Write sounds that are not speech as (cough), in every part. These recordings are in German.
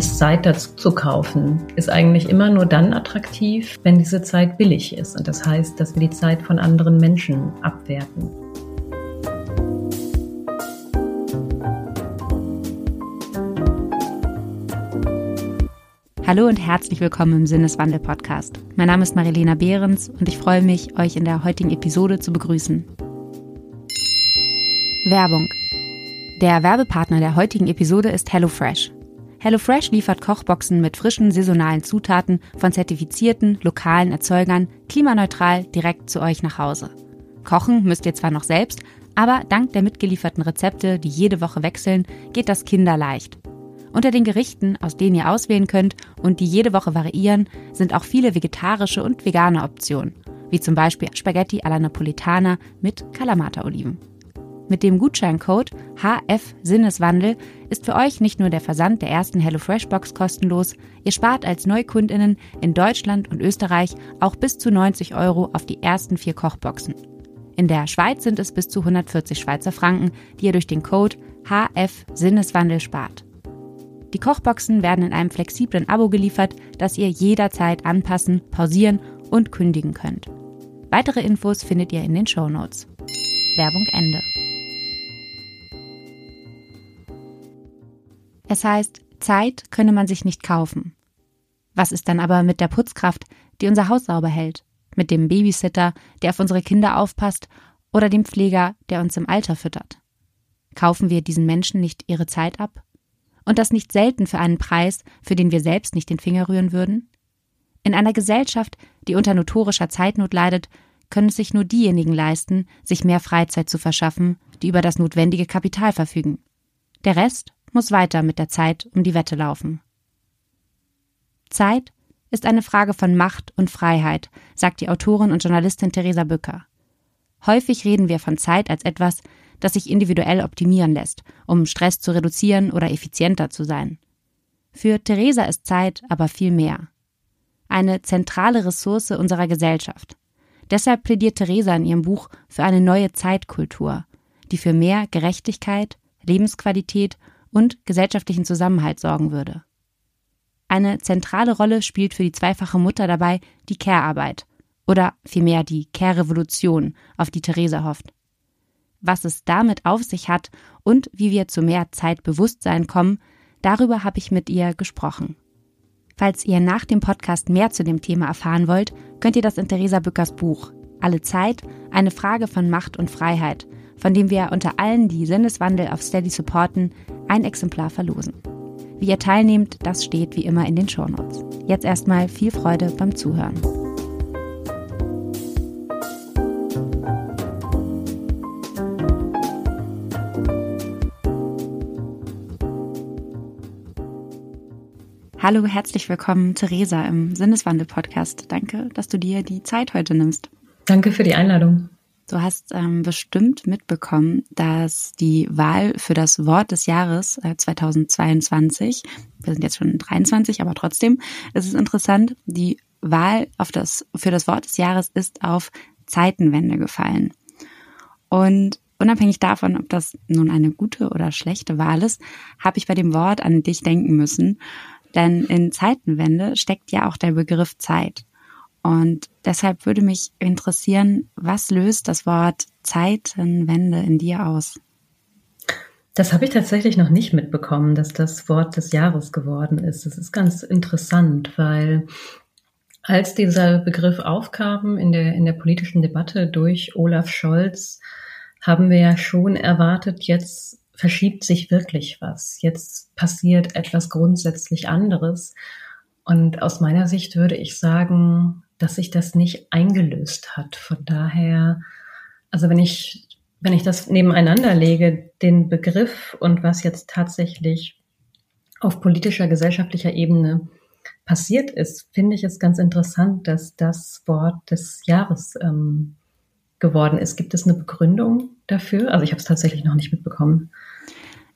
uns Zeit dazu zu kaufen, ist eigentlich immer nur dann attraktiv, wenn diese Zeit billig ist. Und das heißt, dass wir die Zeit von anderen Menschen abwerten. Hallo und herzlich willkommen im Sinneswandel-Podcast. Mein Name ist Marilena Behrens und ich freue mich, euch in der heutigen Episode zu begrüßen. Werbung. Der Werbepartner der heutigen Episode ist HelloFresh. HelloFresh liefert Kochboxen mit frischen saisonalen Zutaten von zertifizierten lokalen Erzeugern klimaneutral direkt zu euch nach Hause. Kochen müsst ihr zwar noch selbst, aber dank der mitgelieferten Rezepte, die jede Woche wechseln, geht das kinderleicht. Unter den Gerichten, aus denen ihr auswählen könnt und die jede Woche variieren, sind auch viele vegetarische und vegane Optionen, wie zum Beispiel Spaghetti alla Napolitana mit Kalamata-Oliven. Mit dem Gutscheincode HF Sinneswandel ist für euch nicht nur der Versand der ersten HelloFresh Box kostenlos, ihr spart als Neukundinnen in Deutschland und Österreich auch bis zu 90 Euro auf die ersten vier Kochboxen. In der Schweiz sind es bis zu 140 Schweizer Franken, die ihr durch den Code HF Sinneswandel spart. Die Kochboxen werden in einem flexiblen Abo geliefert, das ihr jederzeit anpassen, pausieren und kündigen könnt. Weitere Infos findet ihr in den Show Notes. Werbung Ende. Es heißt, Zeit könne man sich nicht kaufen. Was ist dann aber mit der Putzkraft, die unser Haus sauber hält, mit dem Babysitter, der auf unsere Kinder aufpasst, oder dem Pfleger, der uns im Alter füttert? Kaufen wir diesen Menschen nicht ihre Zeit ab? Und das nicht selten für einen Preis, für den wir selbst nicht den Finger rühren würden? In einer Gesellschaft, die unter notorischer Zeitnot leidet, können es sich nur diejenigen leisten, sich mehr Freizeit zu verschaffen, die über das notwendige Kapital verfügen. Der Rest muss weiter mit der Zeit um die Wette laufen. Zeit ist eine Frage von Macht und Freiheit, sagt die Autorin und Journalistin Theresa Bücker. Häufig reden wir von Zeit als etwas, das sich individuell optimieren lässt, um Stress zu reduzieren oder effizienter zu sein. Für Theresa ist Zeit aber viel mehr. Eine zentrale Ressource unserer Gesellschaft. Deshalb plädiert Theresa in ihrem Buch für eine neue Zeitkultur, die für mehr Gerechtigkeit, Lebensqualität und gesellschaftlichen Zusammenhalt sorgen würde. Eine zentrale Rolle spielt für die zweifache Mutter dabei die Care-Arbeit oder vielmehr die Care-Revolution, auf die Theresa hofft. Was es damit auf sich hat und wie wir zu mehr Zeitbewusstsein kommen, darüber habe ich mit ihr gesprochen. Falls ihr nach dem Podcast mehr zu dem Thema erfahren wollt, könnt ihr das in Theresa Bückers Buch Alle Zeit, eine Frage von Macht und Freiheit von dem wir unter allen, die Sinneswandel auf Steady supporten, ein Exemplar verlosen. Wie ihr teilnehmt, das steht wie immer in den Shownotes. Jetzt erstmal viel Freude beim Zuhören. Hallo, herzlich willkommen, Theresa im Sinneswandel-Podcast. Danke, dass du dir die Zeit heute nimmst. Danke für die Einladung. Du hast ähm, bestimmt mitbekommen, dass die Wahl für das Wort des Jahres äh, 2022, wir sind jetzt schon 23, aber trotzdem, es ist interessant, die Wahl auf das, für das Wort des Jahres ist auf Zeitenwende gefallen. Und unabhängig davon, ob das nun eine gute oder schlechte Wahl ist, habe ich bei dem Wort an dich denken müssen. Denn in Zeitenwende steckt ja auch der Begriff Zeit. Und deshalb würde mich interessieren, was löst das Wort Zeitenwende in dir aus? Das habe ich tatsächlich noch nicht mitbekommen, dass das Wort des Jahres geworden ist. Das ist ganz interessant, weil als dieser Begriff aufkam in der, in der politischen Debatte durch Olaf Scholz, haben wir ja schon erwartet, jetzt verschiebt sich wirklich was. Jetzt passiert etwas grundsätzlich anderes. Und aus meiner Sicht würde ich sagen, dass sich das nicht eingelöst hat. Von daher, also wenn ich, wenn ich das nebeneinander lege, den Begriff und was jetzt tatsächlich auf politischer, gesellschaftlicher Ebene passiert ist, finde ich es ganz interessant, dass das Wort des Jahres ähm, geworden ist. Gibt es eine Begründung dafür? Also ich habe es tatsächlich noch nicht mitbekommen.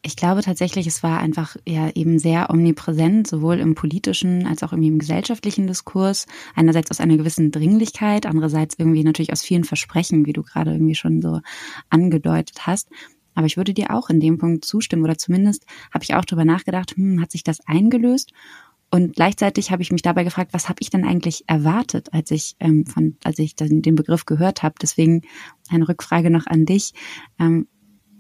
Ich glaube tatsächlich, es war einfach ja eben sehr omnipräsent, sowohl im politischen als auch im gesellschaftlichen Diskurs. Einerseits aus einer gewissen Dringlichkeit, andererseits irgendwie natürlich aus vielen Versprechen, wie du gerade irgendwie schon so angedeutet hast. Aber ich würde dir auch in dem Punkt zustimmen oder zumindest habe ich auch darüber nachgedacht, hm, hat sich das eingelöst? Und gleichzeitig habe ich mich dabei gefragt, was habe ich denn eigentlich erwartet, als ich ähm, von, als ich den, den Begriff gehört habe. Deswegen eine Rückfrage noch an dich. Ähm,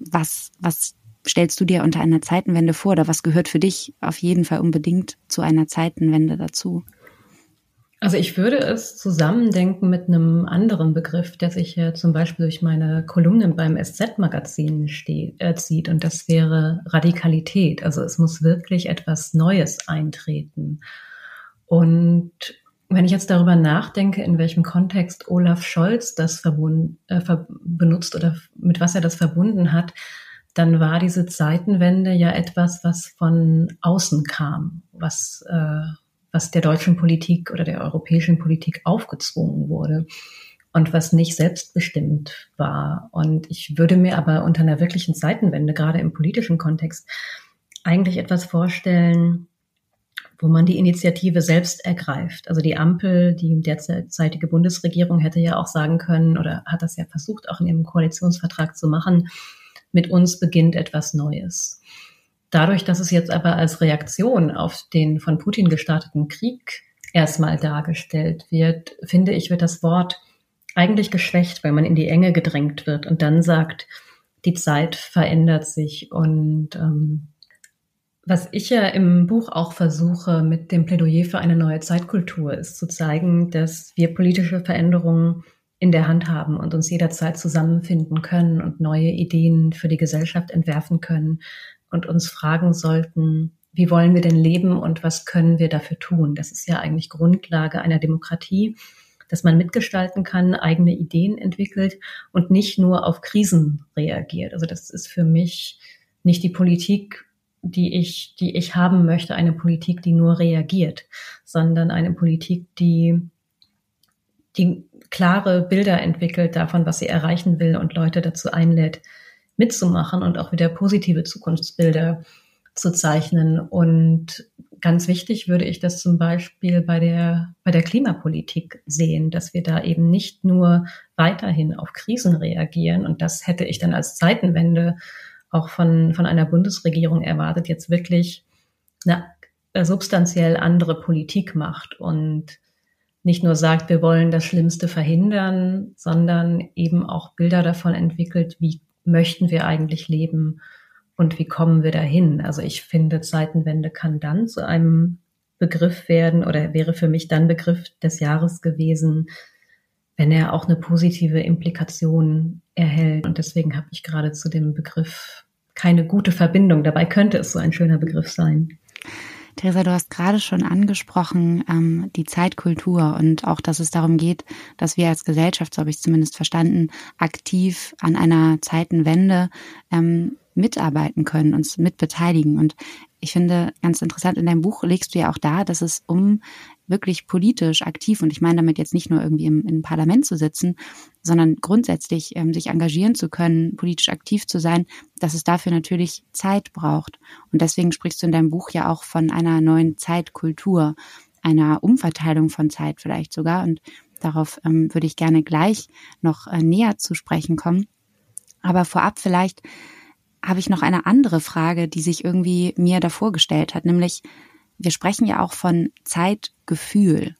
was, was stellst du dir unter einer Zeitenwende vor oder was gehört für dich auf jeden Fall unbedingt zu einer Zeitenwende dazu? Also ich würde es zusammendenken mit einem anderen Begriff, der sich ja zum Beispiel durch meine Kolumnen beim SZ-Magazin äh, zieht, und das wäre Radikalität. Also es muss wirklich etwas Neues eintreten. Und wenn ich jetzt darüber nachdenke, in welchem Kontext Olaf Scholz das äh, benutzt oder mit was er das verbunden hat, dann war diese Zeitenwende ja etwas, was von außen kam, was äh, was der deutschen Politik oder der europäischen Politik aufgezwungen wurde und was nicht selbstbestimmt war. Und ich würde mir aber unter einer wirklichen Zeitenwende, gerade im politischen Kontext, eigentlich etwas vorstellen, wo man die Initiative selbst ergreift. Also die Ampel, die derzeitige Bundesregierung hätte ja auch sagen können oder hat das ja versucht, auch in ihrem Koalitionsvertrag zu machen, mit uns beginnt etwas Neues. Dadurch, dass es jetzt aber als Reaktion auf den von Putin gestarteten Krieg erstmal dargestellt wird, finde ich, wird das Wort eigentlich geschwächt, weil man in die Enge gedrängt wird und dann sagt, die Zeit verändert sich. Und ähm, was ich ja im Buch auch versuche mit dem Plädoyer für eine neue Zeitkultur, ist zu zeigen, dass wir politische Veränderungen in der Hand haben und uns jederzeit zusammenfinden können und neue Ideen für die Gesellschaft entwerfen können, und uns fragen sollten, wie wollen wir denn leben und was können wir dafür tun? Das ist ja eigentlich Grundlage einer Demokratie, dass man mitgestalten kann, eigene Ideen entwickelt und nicht nur auf Krisen reagiert. Also das ist für mich nicht die Politik, die ich, die ich haben möchte, eine Politik, die nur reagiert, sondern eine Politik, die, die klare Bilder entwickelt davon, was sie erreichen will und Leute dazu einlädt, mitzumachen und auch wieder positive Zukunftsbilder zu zeichnen. Und ganz wichtig würde ich das zum Beispiel bei der, bei der Klimapolitik sehen, dass wir da eben nicht nur weiterhin auf Krisen reagieren. Und das hätte ich dann als Zeitenwende auch von, von einer Bundesregierung erwartet, jetzt wirklich eine substanziell andere Politik macht und nicht nur sagt, wir wollen das Schlimmste verhindern, sondern eben auch Bilder davon entwickelt, wie möchten wir eigentlich leben und wie kommen wir dahin? Also ich finde, Zeitenwende kann dann zu einem Begriff werden oder wäre für mich dann Begriff des Jahres gewesen, wenn er auch eine positive Implikation erhält. Und deswegen habe ich gerade zu dem Begriff keine gute Verbindung. Dabei könnte es so ein schöner Begriff sein. Theresa, du hast gerade schon angesprochen, ähm, die Zeitkultur und auch, dass es darum geht, dass wir als Gesellschaft, so habe ich es zumindest verstanden, aktiv an einer Zeitenwende ähm, mitarbeiten können, uns mitbeteiligen. Und ich finde ganz interessant, in deinem Buch legst du ja auch da, dass es um wirklich politisch aktiv, und ich meine damit jetzt nicht nur irgendwie im, im Parlament zu sitzen, sondern grundsätzlich ähm, sich engagieren zu können, politisch aktiv zu sein, dass es dafür natürlich Zeit braucht. Und deswegen sprichst du in deinem Buch ja auch von einer neuen Zeitkultur, einer Umverteilung von Zeit vielleicht sogar. Und darauf ähm, würde ich gerne gleich noch äh, näher zu sprechen kommen. Aber vorab vielleicht habe ich noch eine andere Frage, die sich irgendwie mir davor gestellt hat, nämlich wir sprechen ja auch von Zeitgefühl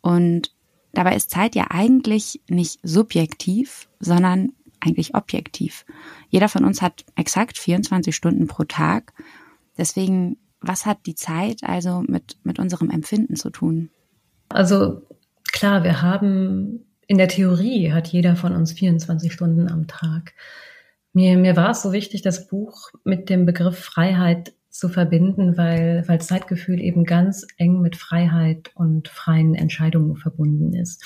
und dabei ist Zeit ja eigentlich nicht subjektiv, sondern eigentlich objektiv. Jeder von uns hat exakt 24 Stunden pro Tag. Deswegen, was hat die Zeit also mit, mit unserem Empfinden zu tun? Also klar, wir haben in der Theorie hat jeder von uns 24 Stunden am Tag. Mir, mir war es so wichtig, das Buch mit dem Begriff Freiheit zu verbinden, weil, weil Zeitgefühl eben ganz eng mit Freiheit und freien Entscheidungen verbunden ist.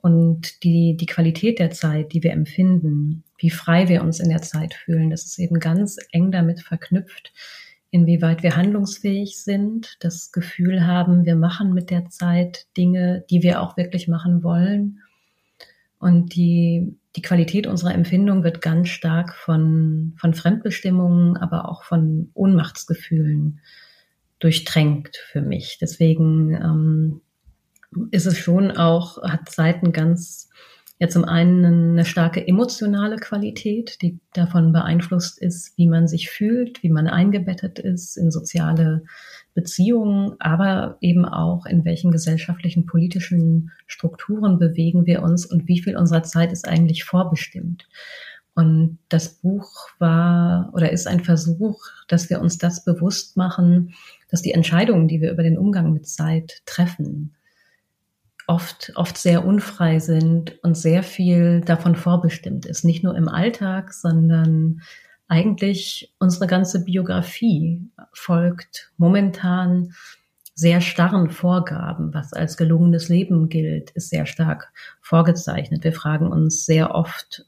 Und die, die Qualität der Zeit, die wir empfinden, wie frei wir uns in der Zeit fühlen, das ist eben ganz eng damit verknüpft, inwieweit wir handlungsfähig sind, das Gefühl haben, wir machen mit der Zeit Dinge, die wir auch wirklich machen wollen. Und die, die Qualität unserer Empfindung wird ganz stark von, von Fremdbestimmungen, aber auch von Ohnmachtsgefühlen durchtränkt für mich. Deswegen ähm, ist es schon auch, hat Seiten ganz ja zum einen eine starke emotionale Qualität, die davon beeinflusst ist, wie man sich fühlt, wie man eingebettet ist in soziale Beziehungen, aber eben auch in welchen gesellschaftlichen, politischen Strukturen bewegen wir uns und wie viel unserer Zeit ist eigentlich vorbestimmt. Und das Buch war oder ist ein Versuch, dass wir uns das bewusst machen, dass die Entscheidungen, die wir über den Umgang mit Zeit treffen, oft, oft sehr unfrei sind und sehr viel davon vorbestimmt ist. Nicht nur im Alltag, sondern eigentlich unsere ganze Biografie folgt momentan sehr starren Vorgaben, was als gelungenes Leben gilt, ist sehr stark vorgezeichnet. Wir fragen uns sehr oft,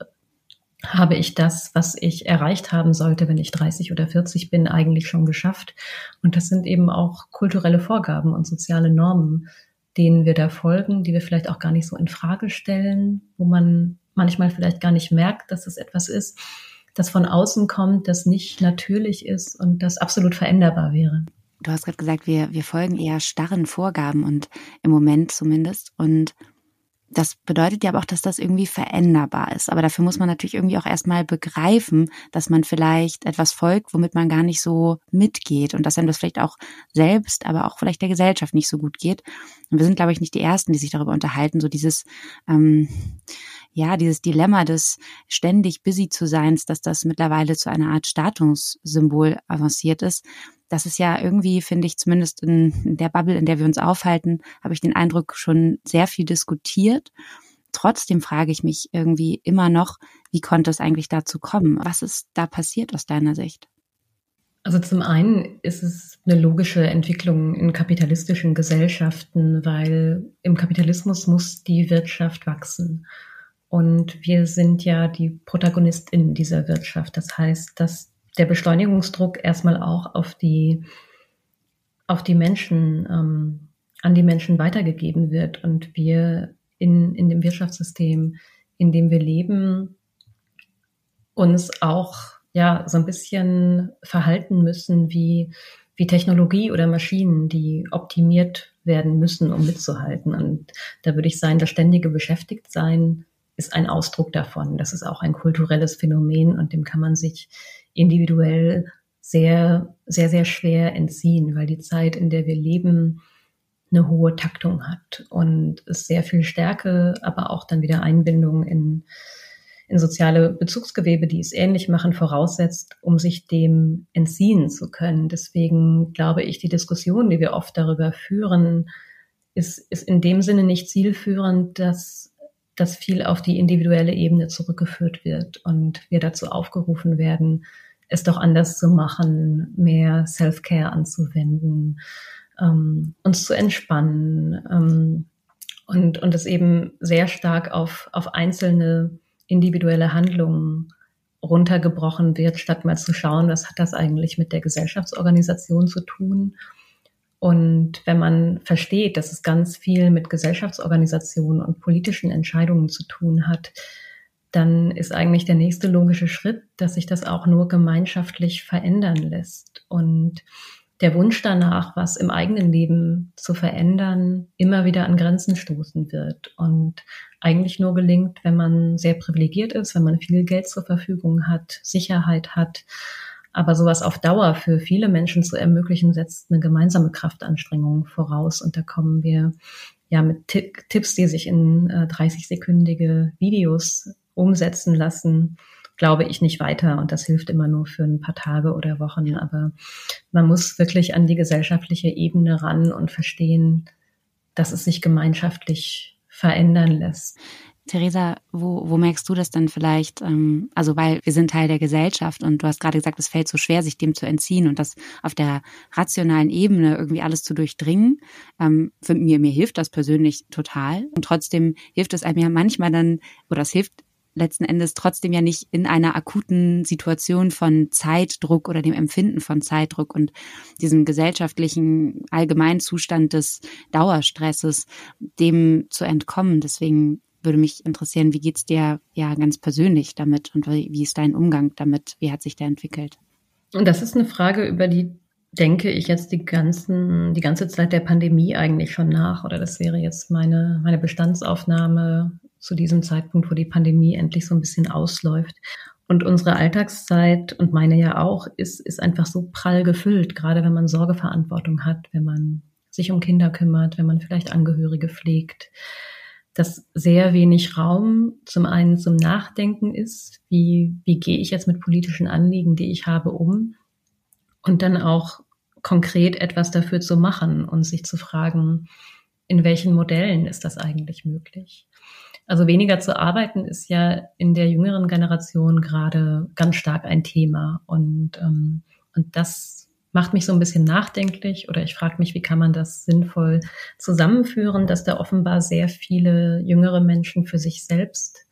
habe ich das, was ich erreicht haben sollte, wenn ich 30 oder 40 bin, eigentlich schon geschafft? Und das sind eben auch kulturelle Vorgaben und soziale Normen, denen wir da folgen, die wir vielleicht auch gar nicht so in Frage stellen, wo man manchmal vielleicht gar nicht merkt, dass es etwas ist, das von außen kommt, das nicht natürlich ist und das absolut veränderbar wäre. Du hast gerade gesagt, wir, wir folgen eher starren Vorgaben und im Moment zumindest. Und das bedeutet ja aber auch, dass das irgendwie veränderbar ist. Aber dafür muss man natürlich irgendwie auch erstmal begreifen, dass man vielleicht etwas folgt, womit man gar nicht so mitgeht und dass einem das vielleicht auch selbst, aber auch vielleicht der Gesellschaft nicht so gut geht. Und wir sind, glaube ich, nicht die Ersten, die sich darüber unterhalten, so dieses, ähm, ja, dieses Dilemma des ständig busy zu sein, dass das mittlerweile zu einer Art Statussymbol avanciert ist. Das ist ja irgendwie, finde ich, zumindest in der Bubble, in der wir uns aufhalten, habe ich den Eindruck, schon sehr viel diskutiert. Trotzdem frage ich mich irgendwie immer noch, wie konnte es eigentlich dazu kommen? Was ist da passiert aus deiner Sicht? Also zum einen ist es eine logische Entwicklung in kapitalistischen Gesellschaften, weil im Kapitalismus muss die Wirtschaft wachsen. Und wir sind ja die Protagonistin dieser Wirtschaft. Das heißt, dass der Beschleunigungsdruck erstmal auch auf die, auf die Menschen, ähm, an die Menschen weitergegeben wird und wir in, in dem Wirtschaftssystem, in dem wir leben, uns auch ja so ein bisschen verhalten müssen wie, wie Technologie oder Maschinen, die optimiert werden müssen, um mitzuhalten. Und da würde ich sagen, das ständige Beschäftigtsein ist ein Ausdruck davon. Das ist auch ein kulturelles Phänomen und dem kann man sich individuell sehr, sehr, sehr schwer entziehen, weil die Zeit, in der wir leben, eine hohe Taktung hat und es sehr viel Stärke, aber auch dann wieder Einbindung in, in soziale Bezugsgewebe, die es ähnlich machen, voraussetzt, um sich dem entziehen zu können. Deswegen glaube ich, die Diskussion, die wir oft darüber führen, ist, ist in dem Sinne nicht zielführend, dass dass viel auf die individuelle Ebene zurückgeführt wird und wir dazu aufgerufen werden, es doch anders zu machen, mehr Self-Care anzuwenden, ähm, uns zu entspannen ähm, und, und es eben sehr stark auf, auf einzelne individuelle Handlungen runtergebrochen wird, statt mal zu schauen, was hat das eigentlich mit der Gesellschaftsorganisation zu tun und wenn man versteht, dass es ganz viel mit Gesellschaftsorganisationen und politischen Entscheidungen zu tun hat, dann ist eigentlich der nächste logische Schritt, dass sich das auch nur gemeinschaftlich verändern lässt. Und der Wunsch danach, was im eigenen Leben zu verändern, immer wieder an Grenzen stoßen wird und eigentlich nur gelingt, wenn man sehr privilegiert ist, wenn man viel Geld zur Verfügung hat, Sicherheit hat aber sowas auf Dauer für viele Menschen zu ermöglichen, setzt eine gemeinsame Kraftanstrengung voraus. Und da kommen wir ja mit Tipps, die sich in äh, 30-sekündige Videos umsetzen lassen, glaube ich nicht weiter. Und das hilft immer nur für ein paar Tage oder Wochen. Aber man muss wirklich an die gesellschaftliche Ebene ran und verstehen, dass es sich gemeinschaftlich verändern lässt. Theresa, wo, wo merkst du das dann vielleicht? Ähm, also weil wir sind Teil der Gesellschaft und du hast gerade gesagt, es fällt so schwer, sich dem zu entziehen und das auf der rationalen Ebene irgendwie alles zu durchdringen. Ähm, für mir, mir hilft das persönlich total. Und trotzdem hilft es einem ja manchmal dann, oder es hilft letzten Endes trotzdem ja nicht in einer akuten Situation von Zeitdruck oder dem Empfinden von Zeitdruck und diesem gesellschaftlichen Allgemeinzustand des Dauerstresses, dem zu entkommen. Deswegen würde mich interessieren, wie geht's dir ja ganz persönlich damit und wie, wie ist dein Umgang damit? Wie hat sich der entwickelt? Und das ist eine Frage, über die denke ich jetzt die ganzen, die ganze Zeit der Pandemie eigentlich schon nach. Oder das wäre jetzt meine, meine Bestandsaufnahme zu diesem Zeitpunkt, wo die Pandemie endlich so ein bisschen ausläuft. Und unsere Alltagszeit und meine ja auch ist, ist einfach so prall gefüllt, gerade wenn man Sorgeverantwortung hat, wenn man sich um Kinder kümmert, wenn man vielleicht Angehörige pflegt, dass sehr wenig Raum zum einen zum Nachdenken ist, wie, wie gehe ich jetzt mit politischen Anliegen, die ich habe, um und dann auch konkret etwas dafür zu machen und sich zu fragen, in welchen Modellen ist das eigentlich möglich? Also weniger zu arbeiten ist ja in der jüngeren Generation gerade ganz stark ein Thema und, ähm, und das macht mich so ein bisschen nachdenklich oder ich frage mich, wie kann man das sinnvoll zusammenführen, dass da offenbar sehr viele jüngere Menschen für sich selbst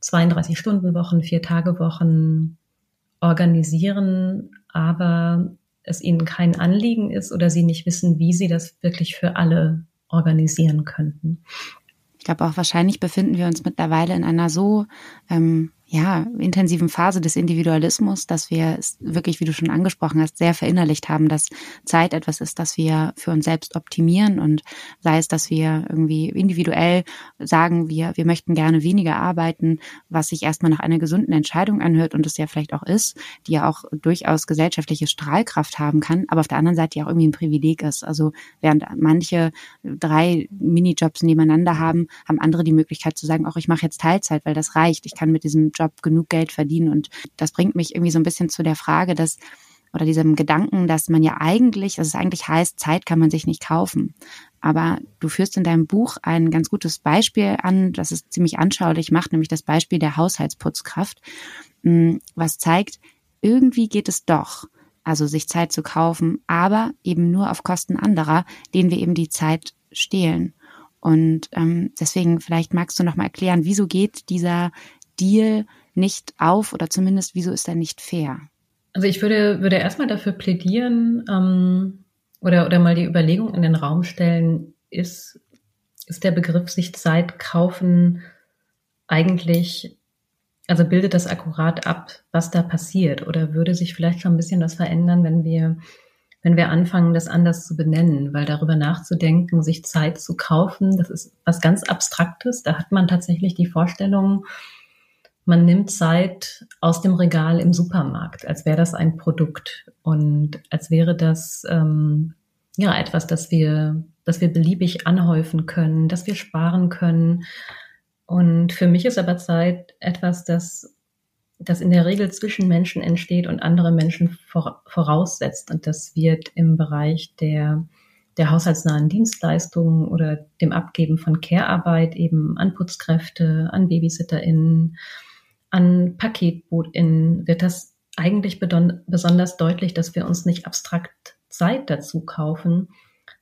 32 Stunden Wochen, vier Tage Wochen organisieren, aber es ihnen kein Anliegen ist oder sie nicht wissen, wie sie das wirklich für alle organisieren könnten. Ich glaube auch wahrscheinlich befinden wir uns mittlerweile in einer so ähm, ja, intensiven Phase des Individualismus, dass wir es wirklich, wie du schon angesprochen hast, sehr verinnerlicht haben, dass Zeit etwas ist, das wir für uns selbst optimieren und sei es, dass wir irgendwie individuell sagen, wir, wir möchten gerne weniger arbeiten, was sich erstmal nach einer gesunden Entscheidung anhört und es ja vielleicht auch ist, die ja auch durchaus gesellschaftliche Strahlkraft haben kann, aber auf der anderen Seite ja auch irgendwie ein Privileg ist. Also während manche drei Minijobs nebeneinander haben, haben andere die Möglichkeit zu sagen, auch ich mache jetzt Teilzeit, weil das reicht. Ich kann mit diesem Job Job genug Geld verdienen. Und das bringt mich irgendwie so ein bisschen zu der Frage, dass oder diesem Gedanken, dass man ja eigentlich, dass es eigentlich heißt, Zeit kann man sich nicht kaufen. Aber du führst in deinem Buch ein ganz gutes Beispiel an, das es ziemlich anschaulich macht, nämlich das Beispiel der Haushaltsputzkraft, hm, was zeigt, irgendwie geht es doch, also sich Zeit zu kaufen, aber eben nur auf Kosten anderer, denen wir eben die Zeit stehlen. Und ähm, deswegen vielleicht magst du noch mal erklären, wieso geht dieser Deal nicht auf oder zumindest wieso ist er nicht fair? Also ich würde, würde erstmal dafür plädieren ähm, oder, oder mal die Überlegung in den Raum stellen, ist, ist der Begriff sich Zeit kaufen eigentlich, also bildet das akkurat ab, was da passiert oder würde sich vielleicht schon ein bisschen was verändern, wenn wir wenn wir anfangen, das anders zu benennen, weil darüber nachzudenken, sich Zeit zu kaufen, das ist was ganz Abstraktes. Da hat man tatsächlich die Vorstellung, man nimmt Zeit aus dem Regal im Supermarkt, als wäre das ein Produkt und als wäre das ähm, ja etwas, das wir, das wir beliebig anhäufen können, das wir sparen können. Und für mich ist aber Zeit etwas, das, das in der Regel zwischen Menschen entsteht und andere Menschen voraussetzt. Und das wird im Bereich der der haushaltsnahen Dienstleistungen oder dem Abgeben von Care-Arbeit eben an Putzkräfte, an BabysitterInnen, an PaketbootInnen wird das eigentlich besonders deutlich, dass wir uns nicht abstrakt Zeit dazu kaufen,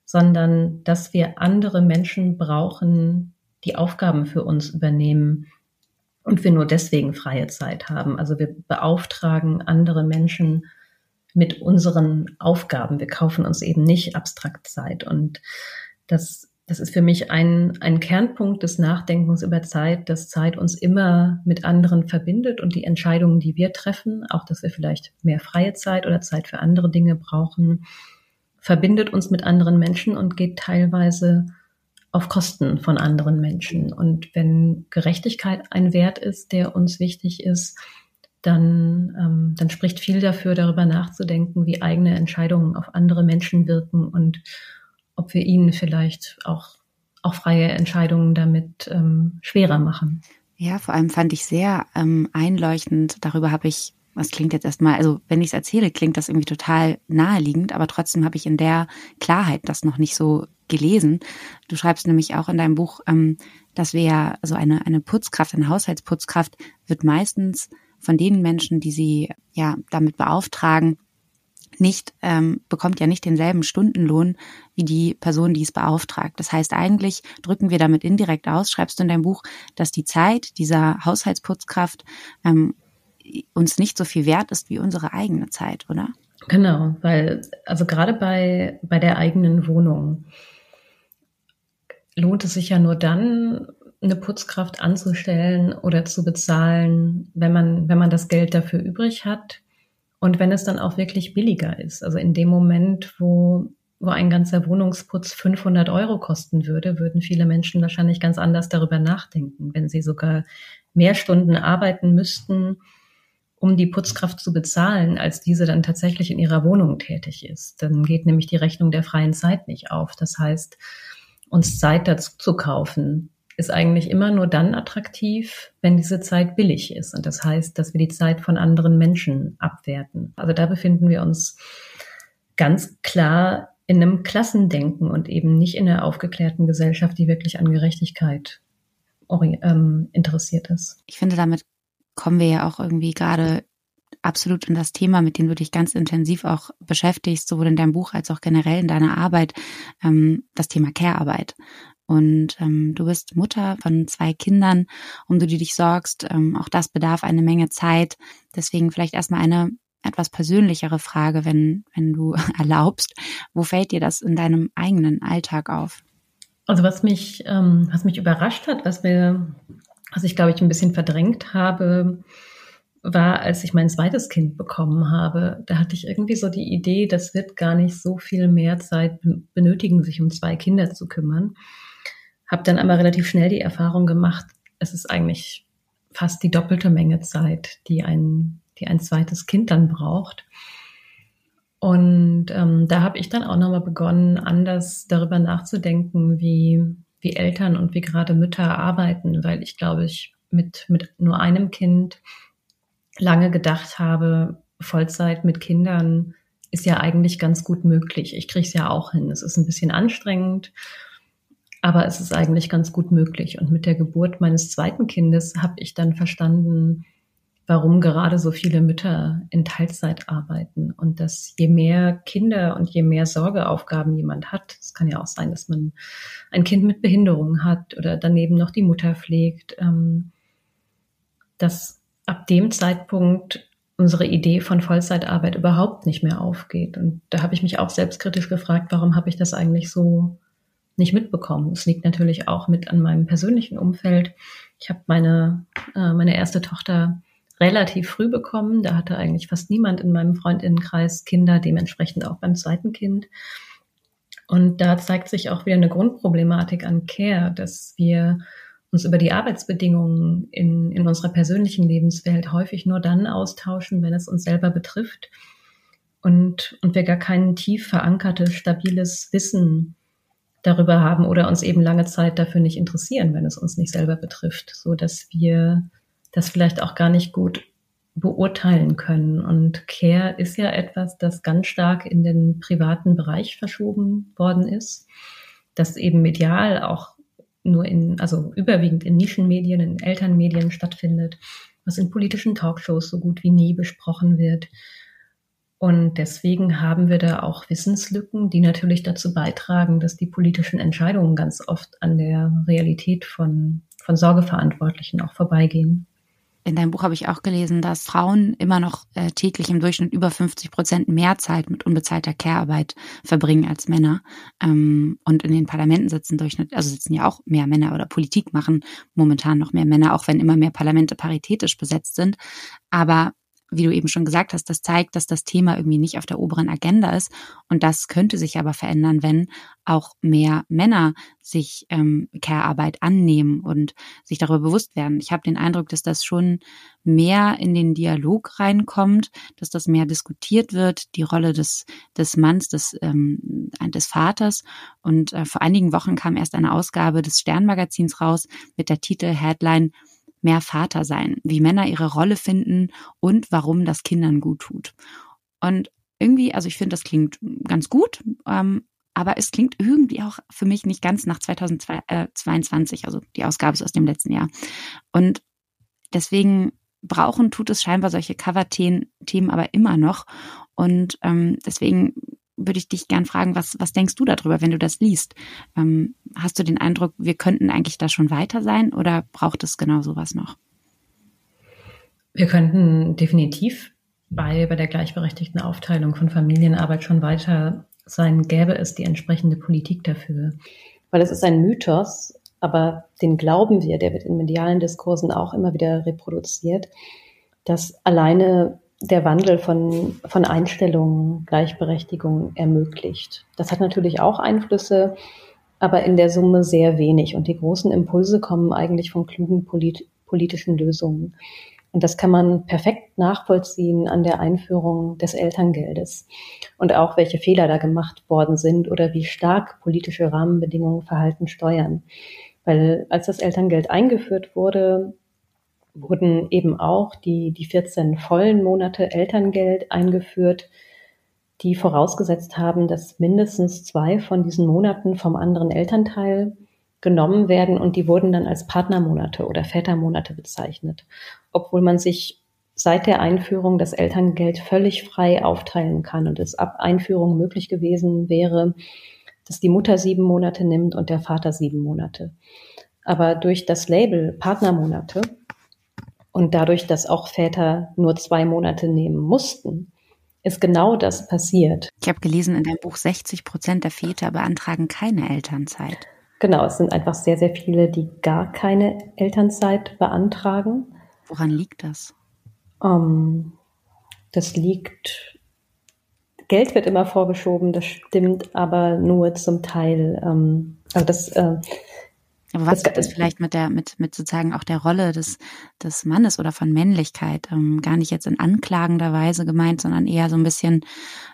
sondern dass wir andere Menschen brauchen, die Aufgaben für uns übernehmen und wir nur deswegen freie Zeit haben. Also wir beauftragen andere Menschen mit unseren Aufgaben. Wir kaufen uns eben nicht abstrakt Zeit und das das ist für mich ein, ein Kernpunkt des Nachdenkens über Zeit, dass Zeit uns immer mit anderen verbindet und die Entscheidungen, die wir treffen, auch dass wir vielleicht mehr freie Zeit oder Zeit für andere Dinge brauchen, verbindet uns mit anderen Menschen und geht teilweise auf Kosten von anderen Menschen. Und wenn Gerechtigkeit ein Wert ist, der uns wichtig ist, dann, ähm, dann spricht viel dafür, darüber nachzudenken, wie eigene Entscheidungen auf andere Menschen wirken und ob wir ihnen vielleicht auch, auch freie Entscheidungen damit ähm, schwerer machen. Ja, vor allem fand ich sehr ähm, einleuchtend. Darüber habe ich, was klingt jetzt erstmal, also wenn ich es erzähle, klingt das irgendwie total naheliegend, aber trotzdem habe ich in der Klarheit das noch nicht so gelesen. Du schreibst nämlich auch in deinem Buch, ähm, dass wir ja, also eine, eine Putzkraft, eine Haushaltsputzkraft wird meistens von den Menschen, die sie ja damit beauftragen, nicht, ähm, bekommt ja nicht denselben Stundenlohn wie die Person, die es beauftragt. Das heißt, eigentlich drücken wir damit indirekt aus, schreibst du in deinem Buch, dass die Zeit dieser Haushaltsputzkraft ähm, uns nicht so viel wert ist wie unsere eigene Zeit, oder? Genau, weil, also gerade bei, bei der eigenen Wohnung lohnt es sich ja nur dann, eine Putzkraft anzustellen oder zu bezahlen, wenn man, wenn man das Geld dafür übrig hat und wenn es dann auch wirklich billiger ist, also in dem Moment, wo, wo ein ganzer Wohnungsputz 500 Euro kosten würde, würden viele Menschen wahrscheinlich ganz anders darüber nachdenken, wenn sie sogar mehr Stunden arbeiten müssten, um die Putzkraft zu bezahlen, als diese dann tatsächlich in ihrer Wohnung tätig ist. Dann geht nämlich die Rechnung der freien Zeit nicht auf. Das heißt, uns Zeit dazu zu kaufen, ist eigentlich immer nur dann attraktiv, wenn diese Zeit billig ist. Und das heißt, dass wir die Zeit von anderen Menschen abwerten. Also da befinden wir uns ganz klar in einem Klassendenken und eben nicht in einer aufgeklärten Gesellschaft, die wirklich an Gerechtigkeit ähm, interessiert ist. Ich finde, damit kommen wir ja auch irgendwie gerade absolut in das Thema, mit dem du dich ganz intensiv auch beschäftigst, sowohl in deinem Buch als auch generell in deiner Arbeit, ähm, das Thema Care-Arbeit. Und ähm, du bist Mutter von zwei Kindern, um die du dich sorgst. Ähm, auch das bedarf eine Menge Zeit. Deswegen vielleicht erstmal eine etwas persönlichere Frage, wenn, wenn du (laughs) erlaubst. Wo fällt dir das in deinem eigenen Alltag auf? Also was mich, ähm, was mich überrascht hat, was wir, was ich glaube ich ein bisschen verdrängt habe, war, als ich mein zweites Kind bekommen habe. Da hatte ich irgendwie so die Idee, das wird gar nicht so viel mehr Zeit benötigen, sich um zwei Kinder zu kümmern. Habe dann aber relativ schnell die Erfahrung gemacht, es ist eigentlich fast die doppelte Menge Zeit, die ein die ein zweites Kind dann braucht. Und ähm, da habe ich dann auch nochmal begonnen, anders darüber nachzudenken, wie, wie Eltern und wie gerade Mütter arbeiten, weil ich glaube, ich mit, mit nur einem Kind lange gedacht habe, Vollzeit mit Kindern ist ja eigentlich ganz gut möglich. Ich kriege es ja auch hin. Es ist ein bisschen anstrengend, aber es ist eigentlich ganz gut möglich. Und mit der Geburt meines zweiten Kindes habe ich dann verstanden, warum gerade so viele Mütter in Teilzeit arbeiten und dass je mehr Kinder und je mehr Sorgeaufgaben jemand hat, es kann ja auch sein, dass man ein Kind mit Behinderung hat oder daneben noch die Mutter pflegt, ähm, dass ab dem Zeitpunkt unsere Idee von Vollzeitarbeit überhaupt nicht mehr aufgeht. Und da habe ich mich auch selbstkritisch gefragt, warum habe ich das eigentlich so nicht mitbekommen? Es liegt natürlich auch mit an meinem persönlichen Umfeld. Ich habe meine, äh, meine erste Tochter relativ früh bekommen. Da hatte eigentlich fast niemand in meinem Freundinnenkreis Kinder, dementsprechend auch beim zweiten Kind. Und da zeigt sich auch wieder eine Grundproblematik an Care, dass wir uns über die Arbeitsbedingungen in, in unserer persönlichen Lebenswelt häufig nur dann austauschen, wenn es uns selber betrifft und, und wir gar kein tief verankertes, stabiles Wissen darüber haben oder uns eben lange Zeit dafür nicht interessieren, wenn es uns nicht selber betrifft, so dass wir das vielleicht auch gar nicht gut beurteilen können. Und Care ist ja etwas, das ganz stark in den privaten Bereich verschoben worden ist, das eben medial auch nur in, also überwiegend in Nischenmedien, in Elternmedien stattfindet, was in politischen Talkshows so gut wie nie besprochen wird. Und deswegen haben wir da auch Wissenslücken, die natürlich dazu beitragen, dass die politischen Entscheidungen ganz oft an der Realität von, von Sorgeverantwortlichen auch vorbeigehen in deinem Buch habe ich auch gelesen, dass Frauen immer noch äh, täglich im Durchschnitt über 50 Prozent mehr Zeit mit unbezahlter Care-Arbeit verbringen als Männer. Ähm, und in den Parlamenten sitzen Durchschnitt, also sitzen ja auch mehr Männer oder Politik machen momentan noch mehr Männer, auch wenn immer mehr Parlamente paritätisch besetzt sind. Aber wie du eben schon gesagt hast, das zeigt, dass das Thema irgendwie nicht auf der oberen Agenda ist. Und das könnte sich aber verändern, wenn auch mehr Männer sich ähm, Care-Arbeit annehmen und sich darüber bewusst werden. Ich habe den Eindruck, dass das schon mehr in den Dialog reinkommt, dass das mehr diskutiert wird, die Rolle des, des Manns, des, ähm, des Vaters. Und äh, vor einigen Wochen kam erst eine Ausgabe des Sternmagazins raus mit der Titel Headline mehr Vater sein, wie Männer ihre Rolle finden und warum das Kindern gut tut. Und irgendwie, also ich finde, das klingt ganz gut, ähm, aber es klingt irgendwie auch für mich nicht ganz nach 2022, also die Ausgabe ist aus dem letzten Jahr. Und deswegen brauchen tut es scheinbar solche Cover-Themen aber immer noch. Und ähm, deswegen würde ich dich gern fragen, was, was denkst du darüber, wenn du das liest? Ähm, hast du den Eindruck, wir könnten eigentlich da schon weiter sein oder braucht es genau sowas noch? Wir könnten definitiv bei, bei der gleichberechtigten Aufteilung von Familienarbeit schon weiter sein, gäbe es die entsprechende Politik dafür. Weil es ist ein Mythos, aber den glauben wir, der wird in medialen Diskursen auch immer wieder reproduziert, dass alleine der Wandel von, von Einstellungen, Gleichberechtigung ermöglicht. Das hat natürlich auch Einflüsse, aber in der Summe sehr wenig. Und die großen Impulse kommen eigentlich von klugen polit politischen Lösungen. Und das kann man perfekt nachvollziehen an der Einführung des Elterngeldes und auch welche Fehler da gemacht worden sind oder wie stark politische Rahmenbedingungen Verhalten steuern. Weil als das Elterngeld eingeführt wurde, wurden eben auch die, die 14 vollen Monate Elterngeld eingeführt, die vorausgesetzt haben, dass mindestens zwei von diesen Monaten vom anderen Elternteil genommen werden und die wurden dann als Partnermonate oder Vätermonate bezeichnet, obwohl man sich seit der Einführung das Elterngeld völlig frei aufteilen kann und es ab Einführung möglich gewesen wäre, dass die Mutter sieben Monate nimmt und der Vater sieben Monate. Aber durch das Label Partnermonate und dadurch, dass auch Väter nur zwei Monate nehmen mussten, ist genau das passiert. Ich habe gelesen in deinem Buch, 60 Prozent der Väter beantragen keine Elternzeit. Genau, es sind einfach sehr, sehr viele, die gar keine Elternzeit beantragen. Woran liegt das? Um, ähm, das liegt, Geld wird immer vorgeschoben, das stimmt aber nur zum Teil. Ähm, also das äh, aber was das, ist vielleicht mit der, mit, mit sozusagen auch der Rolle des, des Mannes oder von Männlichkeit, ähm, gar nicht jetzt in anklagender Weise gemeint, sondern eher so ein bisschen,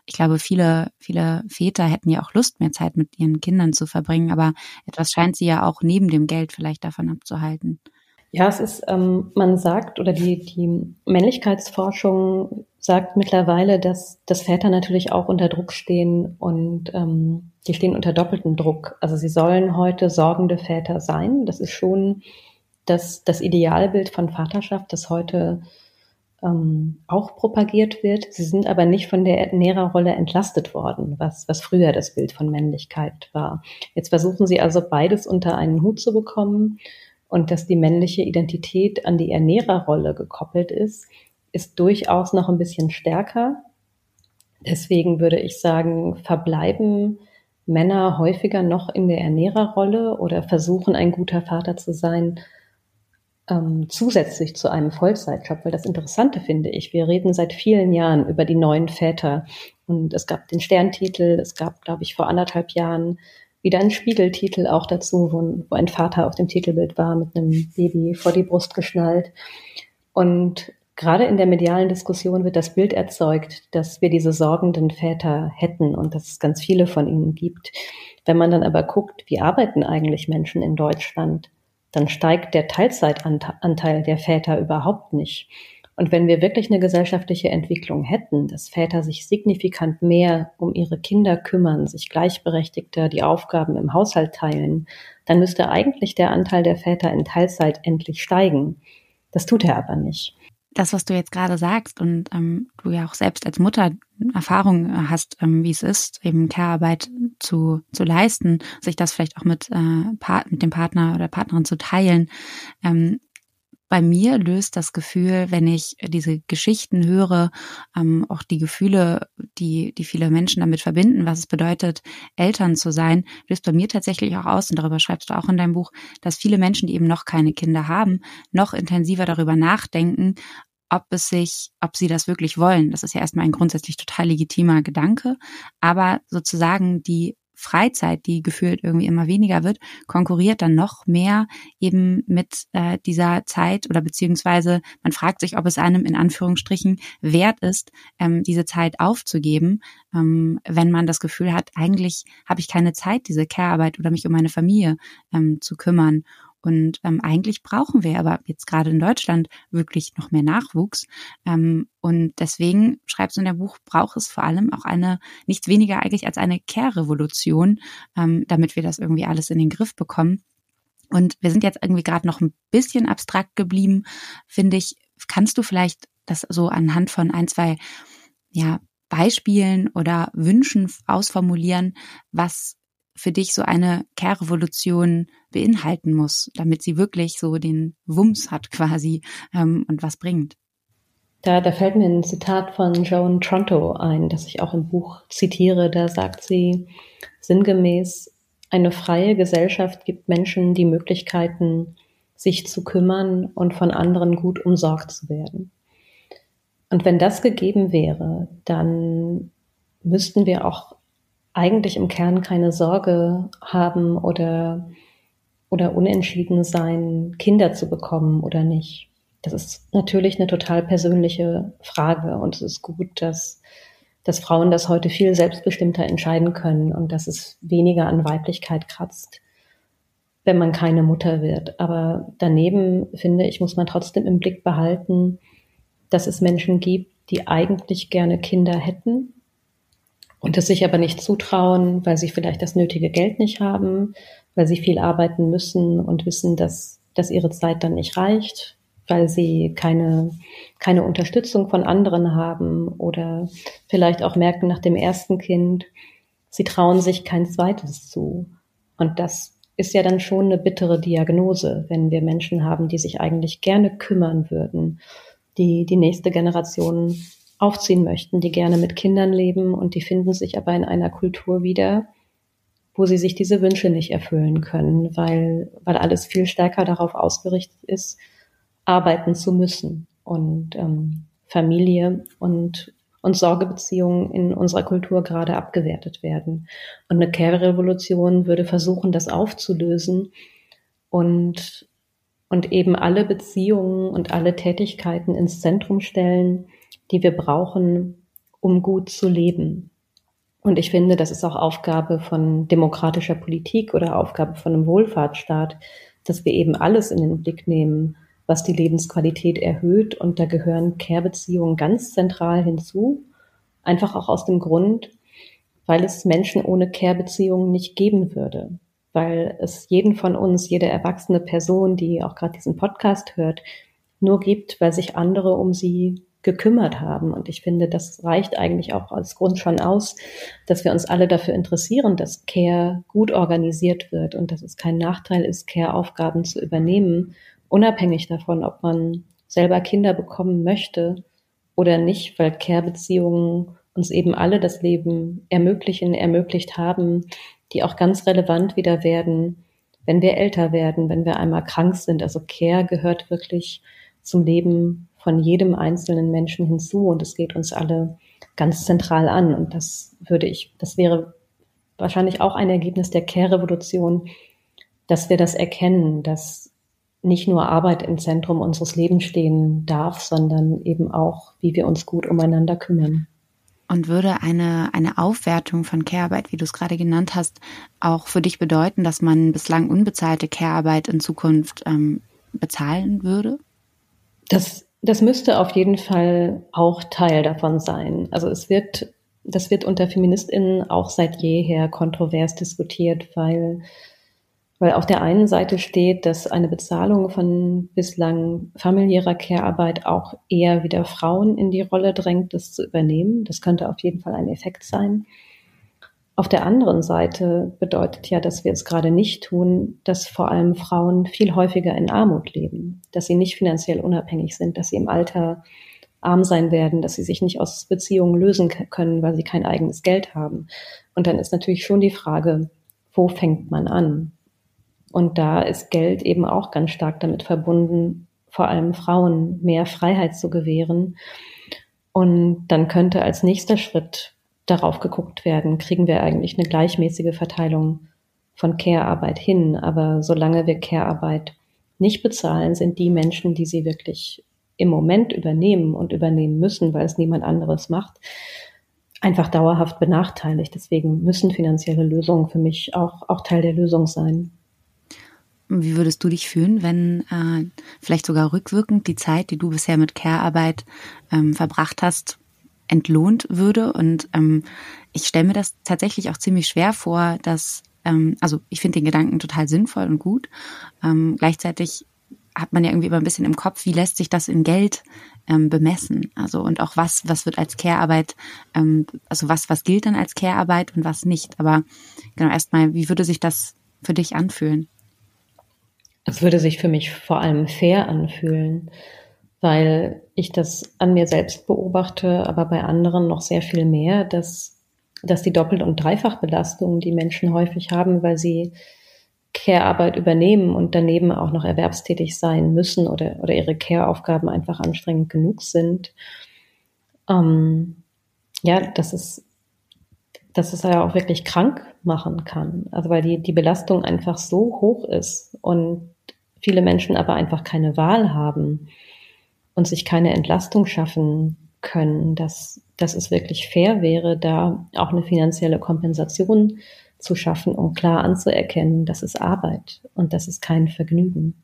ich glaube, viele, viele Väter hätten ja auch Lust, mehr Zeit mit ihren Kindern zu verbringen, aber etwas scheint sie ja auch neben dem Geld vielleicht davon abzuhalten. Ja, es ist, ähm, man sagt, oder die, die Männlichkeitsforschung sagt mittlerweile, dass, dass Väter natürlich auch unter Druck stehen und ähm, die stehen unter doppeltem Druck. Also sie sollen heute sorgende Väter sein. Das ist schon das, das Idealbild von Vaterschaft, das heute ähm, auch propagiert wird. Sie sind aber nicht von der Ernährerrolle entlastet worden, was, was früher das Bild von Männlichkeit war. Jetzt versuchen sie also beides unter einen Hut zu bekommen und dass die männliche Identität an die Ernährerrolle gekoppelt ist, ist durchaus noch ein bisschen stärker. Deswegen würde ich sagen, verbleiben Männer häufiger noch in der Ernährerrolle oder versuchen, ein guter Vater zu sein, ähm, zusätzlich zu einem Vollzeitjob. Weil das Interessante finde ich, wir reden seit vielen Jahren über die neuen Väter. Und es gab den Sterntitel, es gab, glaube ich, vor anderthalb Jahren wieder einen Spiegeltitel auch dazu, wo, wo ein Vater auf dem Titelbild war mit einem Baby vor die Brust geschnallt. Und gerade in der medialen Diskussion wird das Bild erzeugt, dass wir diese sorgenden Väter hätten und dass es ganz viele von ihnen gibt. Wenn man dann aber guckt, wie arbeiten eigentlich Menschen in Deutschland, dann steigt der Teilzeitanteil der Väter überhaupt nicht. Und wenn wir wirklich eine gesellschaftliche Entwicklung hätten, dass Väter sich signifikant mehr um ihre Kinder kümmern, sich gleichberechtigter die Aufgaben im Haushalt teilen, dann müsste eigentlich der Anteil der Väter in Teilzeit endlich steigen. Das tut er aber nicht. Das, was du jetzt gerade sagst und ähm, du ja auch selbst als Mutter Erfahrung hast, ähm, wie es ist, eben Care-Arbeit zu, zu leisten, sich das vielleicht auch mit, äh, mit dem Partner oder Partnerin zu teilen, ähm, bei mir löst das Gefühl, wenn ich diese Geschichten höre, ähm, auch die Gefühle, die, die viele Menschen damit verbinden, was es bedeutet, Eltern zu sein, löst bei mir tatsächlich auch aus, und darüber schreibst du auch in deinem Buch, dass viele Menschen, die eben noch keine Kinder haben, noch intensiver darüber nachdenken, ob es sich, ob sie das wirklich wollen. Das ist ja erstmal ein grundsätzlich total legitimer Gedanke, aber sozusagen die Freizeit, die gefühlt irgendwie immer weniger wird, konkurriert dann noch mehr eben mit äh, dieser Zeit oder beziehungsweise man fragt sich, ob es einem in Anführungsstrichen wert ist, ähm, diese Zeit aufzugeben, ähm, wenn man das Gefühl hat, eigentlich habe ich keine Zeit, diese Care-Arbeit oder mich um meine Familie ähm, zu kümmern. Und ähm, eigentlich brauchen wir aber jetzt gerade in Deutschland wirklich noch mehr Nachwuchs. Ähm, und deswegen schreibst du in der Buch, braucht es vor allem auch eine, nichts weniger eigentlich als eine Care-Revolution, ähm, damit wir das irgendwie alles in den Griff bekommen. Und wir sind jetzt irgendwie gerade noch ein bisschen abstrakt geblieben, finde ich. Kannst du vielleicht das so anhand von ein, zwei ja, Beispielen oder Wünschen ausformulieren, was für dich so eine Care-Revolution beinhalten muss, damit sie wirklich so den Wumms hat quasi ähm, und was bringt? Da, da fällt mir ein Zitat von Joan Tronto ein, das ich auch im Buch zitiere. Da sagt sie sinngemäß, eine freie Gesellschaft gibt Menschen die Möglichkeiten, sich zu kümmern und von anderen gut umsorgt zu werden. Und wenn das gegeben wäre, dann müssten wir auch eigentlich im Kern keine Sorge haben oder, oder unentschieden sein, Kinder zu bekommen oder nicht. Das ist natürlich eine total persönliche Frage und es ist gut, dass, dass Frauen das heute viel selbstbestimmter entscheiden können und dass es weniger an Weiblichkeit kratzt, wenn man keine Mutter wird. Aber daneben, finde ich, muss man trotzdem im Blick behalten, dass es Menschen gibt, die eigentlich gerne Kinder hätten und es sich aber nicht zutrauen, weil sie vielleicht das nötige Geld nicht haben, weil sie viel arbeiten müssen und wissen, dass, dass ihre Zeit dann nicht reicht, weil sie keine, keine Unterstützung von anderen haben oder vielleicht auch merken nach dem ersten Kind, sie trauen sich kein zweites zu. Und das ist ja dann schon eine bittere Diagnose, wenn wir Menschen haben, die sich eigentlich gerne kümmern würden, die die nächste Generation aufziehen möchten, die gerne mit Kindern leben und die finden sich aber in einer Kultur wieder, wo sie sich diese Wünsche nicht erfüllen können, weil, weil alles viel stärker darauf ausgerichtet ist, arbeiten zu müssen und ähm, Familie und, und Sorgebeziehungen in unserer Kultur gerade abgewertet werden. Und eine Care-Revolution würde versuchen, das aufzulösen und, und eben alle Beziehungen und alle Tätigkeiten ins Zentrum stellen, die wir brauchen, um gut zu leben. Und ich finde, das ist auch Aufgabe von demokratischer Politik oder Aufgabe von einem Wohlfahrtsstaat, dass wir eben alles in den Blick nehmen, was die Lebensqualität erhöht. Und da gehören Care-Beziehungen ganz zentral hinzu. Einfach auch aus dem Grund, weil es Menschen ohne Care-Beziehungen nicht geben würde. Weil es jeden von uns, jede erwachsene Person, die auch gerade diesen Podcast hört, nur gibt, weil sich andere um sie gekümmert haben. Und ich finde, das reicht eigentlich auch als Grund schon aus, dass wir uns alle dafür interessieren, dass Care gut organisiert wird und dass es kein Nachteil ist, Care-Aufgaben zu übernehmen, unabhängig davon, ob man selber Kinder bekommen möchte oder nicht, weil Care-Beziehungen uns eben alle das Leben ermöglichen, ermöglicht haben, die auch ganz relevant wieder werden, wenn wir älter werden, wenn wir einmal krank sind. Also Care gehört wirklich zum Leben von jedem einzelnen Menschen hinzu und es geht uns alle ganz zentral an. Und das würde ich, das wäre wahrscheinlich auch ein Ergebnis der Care-Revolution, dass wir das erkennen, dass nicht nur Arbeit im Zentrum unseres Lebens stehen darf, sondern eben auch, wie wir uns gut umeinander kümmern. Und würde eine, eine Aufwertung von Care-Arbeit, wie du es gerade genannt hast, auch für dich bedeuten, dass man bislang unbezahlte Care-Arbeit in Zukunft ähm, bezahlen würde? Das das müsste auf jeden Fall auch Teil davon sein. Also es wird, das wird unter FeministInnen auch seit jeher kontrovers diskutiert, weil, weil auf der einen Seite steht, dass eine Bezahlung von bislang familiärer Care-Arbeit auch eher wieder Frauen in die Rolle drängt, das zu übernehmen. Das könnte auf jeden Fall ein Effekt sein. Auf der anderen Seite bedeutet ja, dass wir es gerade nicht tun, dass vor allem Frauen viel häufiger in Armut leben, dass sie nicht finanziell unabhängig sind, dass sie im Alter arm sein werden, dass sie sich nicht aus Beziehungen lösen können, weil sie kein eigenes Geld haben. Und dann ist natürlich schon die Frage, wo fängt man an? Und da ist Geld eben auch ganz stark damit verbunden, vor allem Frauen mehr Freiheit zu gewähren. Und dann könnte als nächster Schritt darauf geguckt werden, kriegen wir eigentlich eine gleichmäßige Verteilung von Care-Arbeit hin. Aber solange wir Care-Arbeit nicht bezahlen, sind die Menschen, die sie wirklich im Moment übernehmen und übernehmen müssen, weil es niemand anderes macht, einfach dauerhaft benachteiligt. Deswegen müssen finanzielle Lösungen für mich auch, auch Teil der Lösung sein. Wie würdest du dich fühlen, wenn äh, vielleicht sogar rückwirkend die Zeit, die du bisher mit Care-Arbeit ähm, verbracht hast, entlohnt würde. Und ähm, ich stelle mir das tatsächlich auch ziemlich schwer vor, dass, ähm, also ich finde den Gedanken total sinnvoll und gut. Ähm, gleichzeitig hat man ja irgendwie immer ein bisschen im Kopf, wie lässt sich das in Geld ähm, bemessen? Also und auch was, was wird als Care-Arbeit, ähm, also was, was gilt dann als Care-Arbeit und was nicht. Aber genau erstmal, wie würde sich das für dich anfühlen? Es würde sich für mich vor allem fair anfühlen weil ich das an mir selbst beobachte, aber bei anderen noch sehr viel mehr, dass, dass die Doppelt- und Dreifachbelastung, die Menschen häufig haben, weil sie Care-Arbeit übernehmen und daneben auch noch erwerbstätig sein müssen oder, oder ihre Care-Aufgaben einfach anstrengend genug sind, ähm, ja, dass es, dass es ja auch wirklich krank machen kann. Also weil die, die Belastung einfach so hoch ist und viele Menschen aber einfach keine Wahl haben und sich keine Entlastung schaffen können, dass, dass es wirklich fair wäre, da auch eine finanzielle Kompensation zu schaffen, um klar anzuerkennen, das ist Arbeit und das ist kein Vergnügen.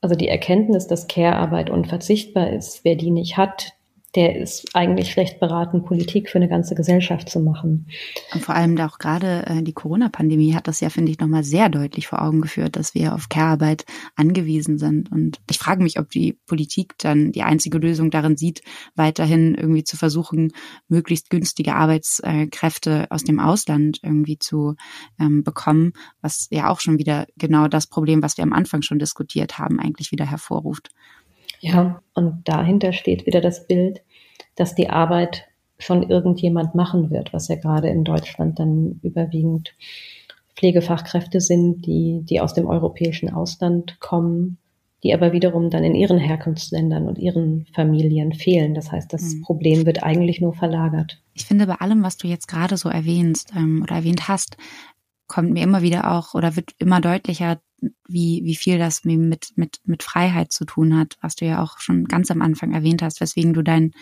Also die Erkenntnis, dass Care-Arbeit unverzichtbar ist, wer die nicht hat, der ist eigentlich schlecht beraten, Politik für eine ganze Gesellschaft zu machen. Und vor allem auch gerade äh, die Corona-Pandemie hat das ja, finde ich, nochmal sehr deutlich vor Augen geführt, dass wir auf Care-Arbeit angewiesen sind. Und ich frage mich, ob die Politik dann die einzige Lösung darin sieht, weiterhin irgendwie zu versuchen, möglichst günstige Arbeitskräfte aus dem Ausland irgendwie zu ähm, bekommen, was ja auch schon wieder genau das Problem, was wir am Anfang schon diskutiert haben, eigentlich wieder hervorruft. Ja, und dahinter steht wieder das Bild, dass die Arbeit schon irgendjemand machen wird, was ja gerade in Deutschland dann überwiegend Pflegefachkräfte sind, die, die aus dem europäischen Ausland kommen, die aber wiederum dann in ihren Herkunftsländern und ihren Familien fehlen. Das heißt, das mhm. Problem wird eigentlich nur verlagert. Ich finde, bei allem, was du jetzt gerade so erwähnst ähm, oder erwähnt hast, kommt mir immer wieder auch oder wird immer deutlicher, wie, wie viel das mit, mit, mit Freiheit zu tun hat, was du ja auch schon ganz am Anfang erwähnt hast, weswegen du dein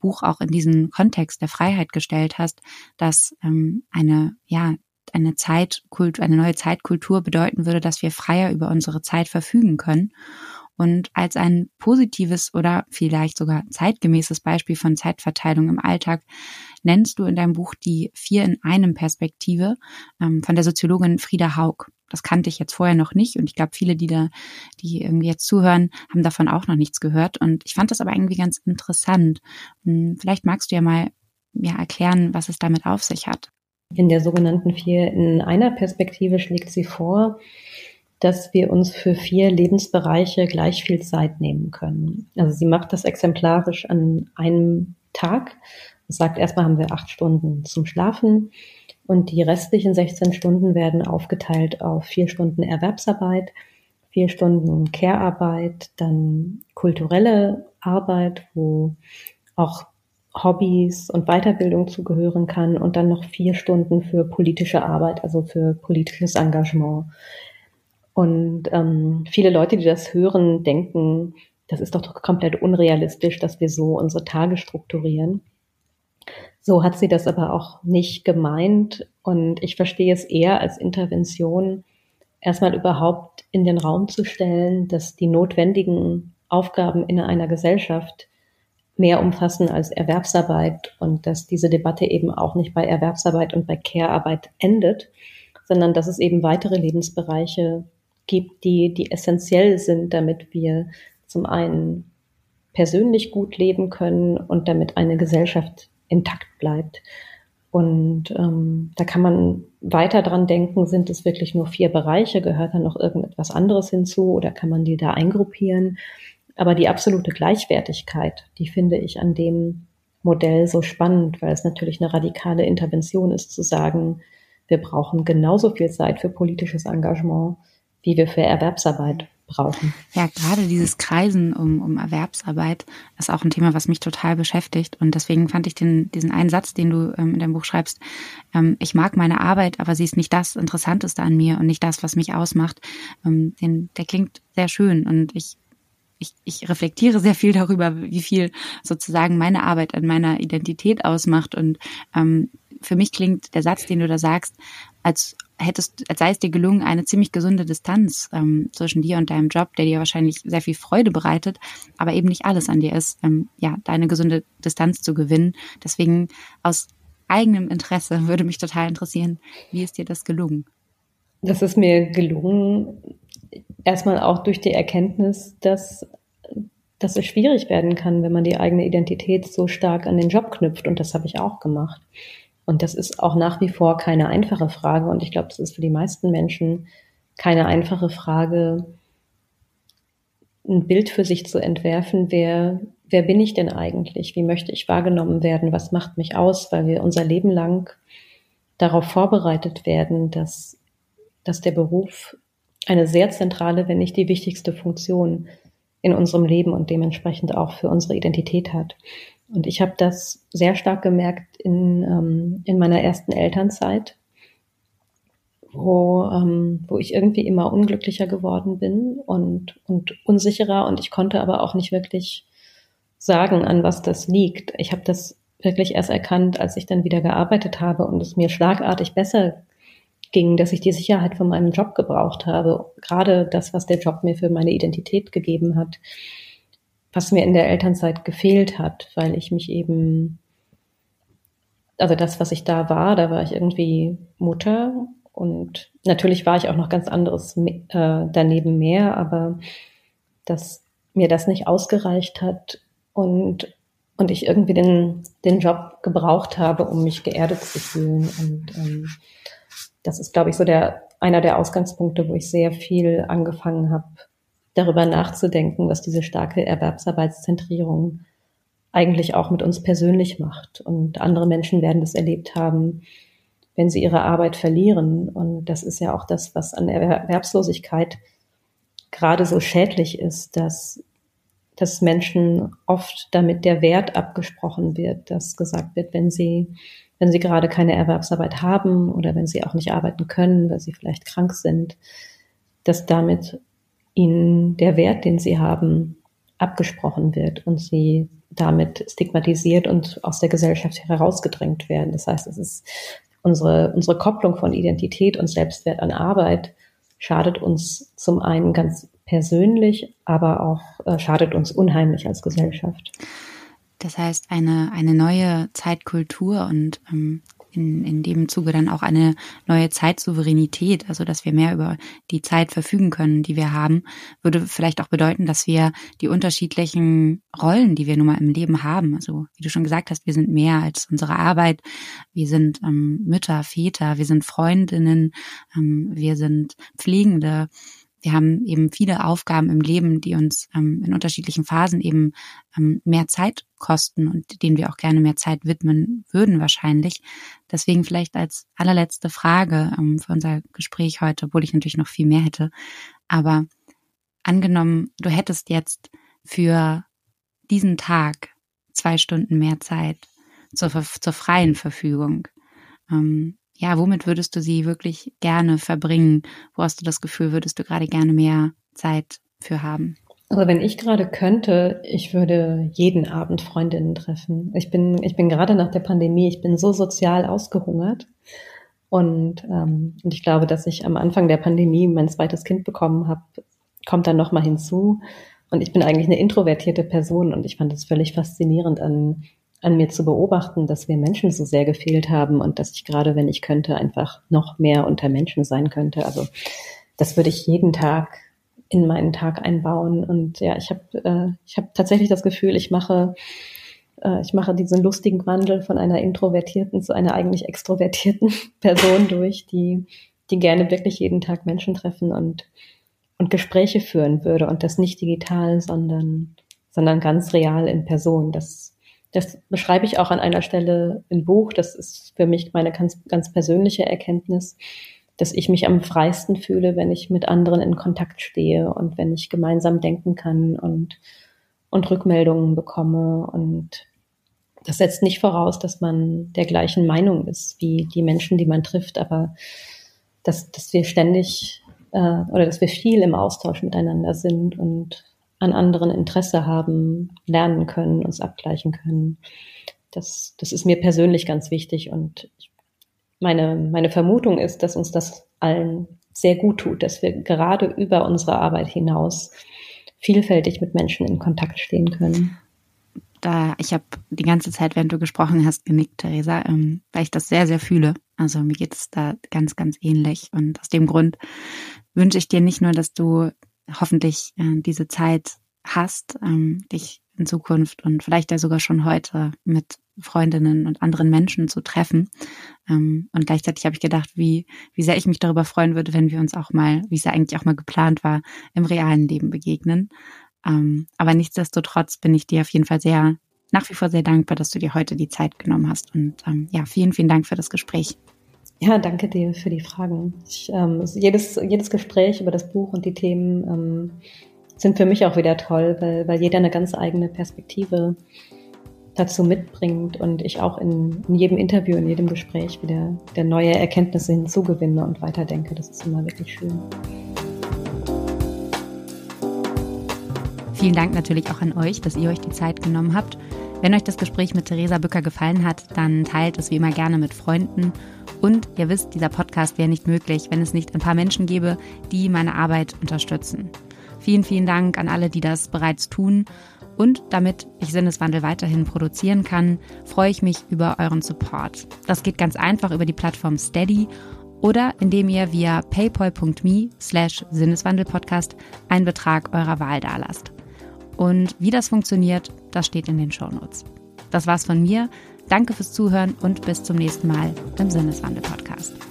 Buch auch in diesen Kontext der Freiheit gestellt hast, dass ähm, eine, ja, eine Zeitkultur, eine neue Zeitkultur bedeuten würde, dass wir freier über unsere Zeit verfügen können. Und als ein positives oder vielleicht sogar zeitgemäßes Beispiel von Zeitverteilung im Alltag nennst du in deinem Buch die Vier in einem Perspektive ähm, von der Soziologin Frieda Haug. Das kannte ich jetzt vorher noch nicht und ich glaube, viele, die da, die irgendwie jetzt zuhören, haben davon auch noch nichts gehört. Und ich fand das aber irgendwie ganz interessant. Hm, vielleicht magst du ja mal ja, erklären, was es damit auf sich hat. In der sogenannten Vier in einer Perspektive schlägt sie vor, dass wir uns für vier Lebensbereiche gleich viel Zeit nehmen können. Also sie macht das exemplarisch an einem Tag. Sie sagt, erstmal haben wir acht Stunden zum Schlafen und die restlichen 16 Stunden werden aufgeteilt auf vier Stunden Erwerbsarbeit, vier Stunden Care-Arbeit, dann kulturelle Arbeit, wo auch Hobbys und Weiterbildung zugehören kann und dann noch vier Stunden für politische Arbeit, also für politisches Engagement. Und ähm, viele Leute, die das hören, denken, das ist doch komplett unrealistisch, dass wir so unsere Tage strukturieren. So hat sie das aber auch nicht gemeint. Und ich verstehe es eher als Intervention, erstmal überhaupt in den Raum zu stellen, dass die notwendigen Aufgaben in einer Gesellschaft mehr umfassen als Erwerbsarbeit und dass diese Debatte eben auch nicht bei Erwerbsarbeit und bei Care-Arbeit endet, sondern dass es eben weitere Lebensbereiche gibt, die, die essentiell sind, damit wir zum einen persönlich gut leben können und damit eine Gesellschaft intakt bleibt. Und ähm, da kann man weiter dran denken, sind es wirklich nur vier Bereiche, gehört da noch irgendetwas anderes hinzu oder kann man die da eingruppieren? Aber die absolute Gleichwertigkeit, die finde ich an dem Modell so spannend, weil es natürlich eine radikale Intervention ist, zu sagen, wir brauchen genauso viel Zeit für politisches Engagement wie wir für Erwerbsarbeit brauchen. Ja, gerade dieses Kreisen um, um Erwerbsarbeit ist auch ein Thema, was mich total beschäftigt. Und deswegen fand ich den, diesen einen Satz, den du ähm, in deinem Buch schreibst, ähm, ich mag meine Arbeit, aber sie ist nicht das Interessanteste an mir und nicht das, was mich ausmacht. Ähm, den, der klingt sehr schön und ich ich, ich reflektiere sehr viel darüber, wie viel sozusagen meine Arbeit an meiner Identität ausmacht. Und ähm, für mich klingt der Satz, den du da sagst, als hättest, als sei es dir gelungen, eine ziemlich gesunde Distanz ähm, zwischen dir und deinem Job, der dir wahrscheinlich sehr viel Freude bereitet, aber eben nicht alles an dir ist, ähm, ja, deine gesunde Distanz zu gewinnen. Deswegen aus eigenem Interesse (laughs) würde mich total interessieren, wie ist dir das gelungen? Das ist mir gelungen, erstmal auch durch die Erkenntnis, dass, dass es schwierig werden kann, wenn man die eigene Identität so stark an den Job knüpft. Und das habe ich auch gemacht. Und das ist auch nach wie vor keine einfache Frage. Und ich glaube, das ist für die meisten Menschen keine einfache Frage, ein Bild für sich zu entwerfen, wer, wer bin ich denn eigentlich? Wie möchte ich wahrgenommen werden? Was macht mich aus? Weil wir unser Leben lang darauf vorbereitet werden, dass, dass der Beruf eine sehr zentrale, wenn nicht die wichtigste Funktion in unserem Leben und dementsprechend auch für unsere Identität hat. Und ich habe das sehr stark gemerkt in, ähm, in meiner ersten Elternzeit, wo, ähm, wo ich irgendwie immer unglücklicher geworden bin und, und unsicherer. Und ich konnte aber auch nicht wirklich sagen, an was das liegt. Ich habe das wirklich erst erkannt, als ich dann wieder gearbeitet habe und es mir schlagartig besser ging, dass ich die Sicherheit von meinem Job gebraucht habe. Gerade das, was der Job mir für meine Identität gegeben hat, was mir in der Elternzeit gefehlt hat, weil ich mich eben, also das, was ich da war, da war ich irgendwie Mutter und natürlich war ich auch noch ganz anderes äh, daneben mehr, aber dass mir das nicht ausgereicht hat und und ich irgendwie den, den Job gebraucht habe, um mich geerdet zu fühlen. Und ähm, das ist, glaube ich, so der einer der Ausgangspunkte, wo ich sehr viel angefangen habe, darüber nachzudenken, was diese starke Erwerbsarbeitszentrierung eigentlich auch mit uns persönlich macht. Und andere Menschen werden das erlebt haben, wenn sie ihre Arbeit verlieren. Und das ist ja auch das, was an Erwerbslosigkeit gerade so schädlich ist, dass dass Menschen oft damit der Wert abgesprochen wird, dass gesagt wird, wenn sie, wenn sie gerade keine Erwerbsarbeit haben oder wenn sie auch nicht arbeiten können, weil sie vielleicht krank sind, dass damit ihnen der Wert, den sie haben, abgesprochen wird und sie damit stigmatisiert und aus der Gesellschaft herausgedrängt werden. Das heißt, es ist unsere, unsere Kopplung von Identität und Selbstwert an Arbeit schadet uns zum einen ganz persönlich, aber auch äh, schadet uns unheimlich als Gesellschaft. Das heißt, eine, eine neue Zeitkultur und ähm, in, in dem Zuge dann auch eine neue Zeitsouveränität, also dass wir mehr über die Zeit verfügen können, die wir haben, würde vielleicht auch bedeuten, dass wir die unterschiedlichen Rollen, die wir nun mal im Leben haben, also wie du schon gesagt hast, wir sind mehr als unsere Arbeit, wir sind ähm, Mütter, Väter, wir sind Freundinnen, ähm, wir sind Pflegende, wir haben eben viele Aufgaben im Leben, die uns ähm, in unterschiedlichen Phasen eben ähm, mehr Zeit kosten und denen wir auch gerne mehr Zeit widmen würden wahrscheinlich. Deswegen vielleicht als allerletzte Frage ähm, für unser Gespräch heute, obwohl ich natürlich noch viel mehr hätte. Aber angenommen, du hättest jetzt für diesen Tag zwei Stunden mehr Zeit zur, zur freien Verfügung. Ähm, ja, womit würdest du sie wirklich gerne verbringen? Wo hast du das Gefühl, würdest du gerade gerne mehr Zeit für haben? Also wenn ich gerade könnte, ich würde jeden Abend Freundinnen treffen. Ich bin, ich bin gerade nach der Pandemie, ich bin so sozial ausgehungert. Und, ähm, und ich glaube, dass ich am Anfang der Pandemie mein zweites Kind bekommen habe, kommt dann nochmal hinzu. Und ich bin eigentlich eine introvertierte Person und ich fand es völlig faszinierend an an mir zu beobachten, dass wir Menschen so sehr gefehlt haben und dass ich gerade, wenn ich könnte, einfach noch mehr unter Menschen sein könnte. Also das würde ich jeden Tag in meinen Tag einbauen. Und ja, ich habe äh, ich habe tatsächlich das Gefühl, ich mache äh, ich mache diesen lustigen Wandel von einer introvertierten zu einer eigentlich extrovertierten (laughs) Person durch, die die gerne wirklich jeden Tag Menschen treffen und und Gespräche führen würde und das nicht digital, sondern sondern ganz real in Person. Das das beschreibe ich auch an einer Stelle im Buch. Das ist für mich meine ganz, ganz persönliche Erkenntnis, dass ich mich am freisten fühle, wenn ich mit anderen in Kontakt stehe und wenn ich gemeinsam denken kann und, und Rückmeldungen bekomme. Und das setzt nicht voraus, dass man der gleichen Meinung ist wie die Menschen, die man trifft, aber dass, dass wir ständig äh, oder dass wir viel im Austausch miteinander sind und an anderen Interesse haben, lernen können, uns abgleichen können. Das, das ist mir persönlich ganz wichtig und meine, meine Vermutung ist, dass uns das allen sehr gut tut, dass wir gerade über unsere Arbeit hinaus vielfältig mit Menschen in Kontakt stehen können. Da, ich habe die ganze Zeit, während du gesprochen hast, genickt, Theresa, ähm, weil ich das sehr, sehr fühle. Also mir geht es da ganz, ganz ähnlich. Und aus dem Grund wünsche ich dir nicht nur, dass du hoffentlich äh, diese Zeit hast, ähm, dich in Zukunft und vielleicht ja sogar schon heute mit Freundinnen und anderen Menschen zu treffen. Ähm, und gleichzeitig habe ich gedacht, wie, wie sehr ich mich darüber freuen würde, wenn wir uns auch mal, wie es ja eigentlich auch mal geplant war, im realen Leben begegnen. Ähm, aber nichtsdestotrotz bin ich dir auf jeden Fall sehr, nach wie vor sehr dankbar, dass du dir heute die Zeit genommen hast. Und ähm, ja, vielen, vielen Dank für das Gespräch. Ja, danke dir für die Fragen. Ich, ähm, jedes, jedes Gespräch über das Buch und die Themen ähm, sind für mich auch wieder toll, weil, weil jeder eine ganz eigene Perspektive dazu mitbringt und ich auch in, in jedem Interview, in jedem Gespräch wieder, wieder neue Erkenntnisse hinzugewinne und weiterdenke. Das ist immer wirklich schön. Vielen Dank natürlich auch an euch, dass ihr euch die Zeit genommen habt. Wenn euch das Gespräch mit Theresa Bücker gefallen hat, dann teilt es wie immer gerne mit Freunden. Und ihr wisst, dieser Podcast wäre nicht möglich, wenn es nicht ein paar Menschen gäbe, die meine Arbeit unterstützen. Vielen, vielen Dank an alle, die das bereits tun. Und damit ich Sinneswandel weiterhin produzieren kann, freue ich mich über euren Support. Das geht ganz einfach über die Plattform Steady oder indem ihr via paypal.me slash Sinneswandelpodcast einen Betrag eurer Wahl dalasst. Und wie das funktioniert, das steht in den Shownotes. Das war's von mir. Danke fürs Zuhören und bis zum nächsten Mal im Sinneswandel-Podcast.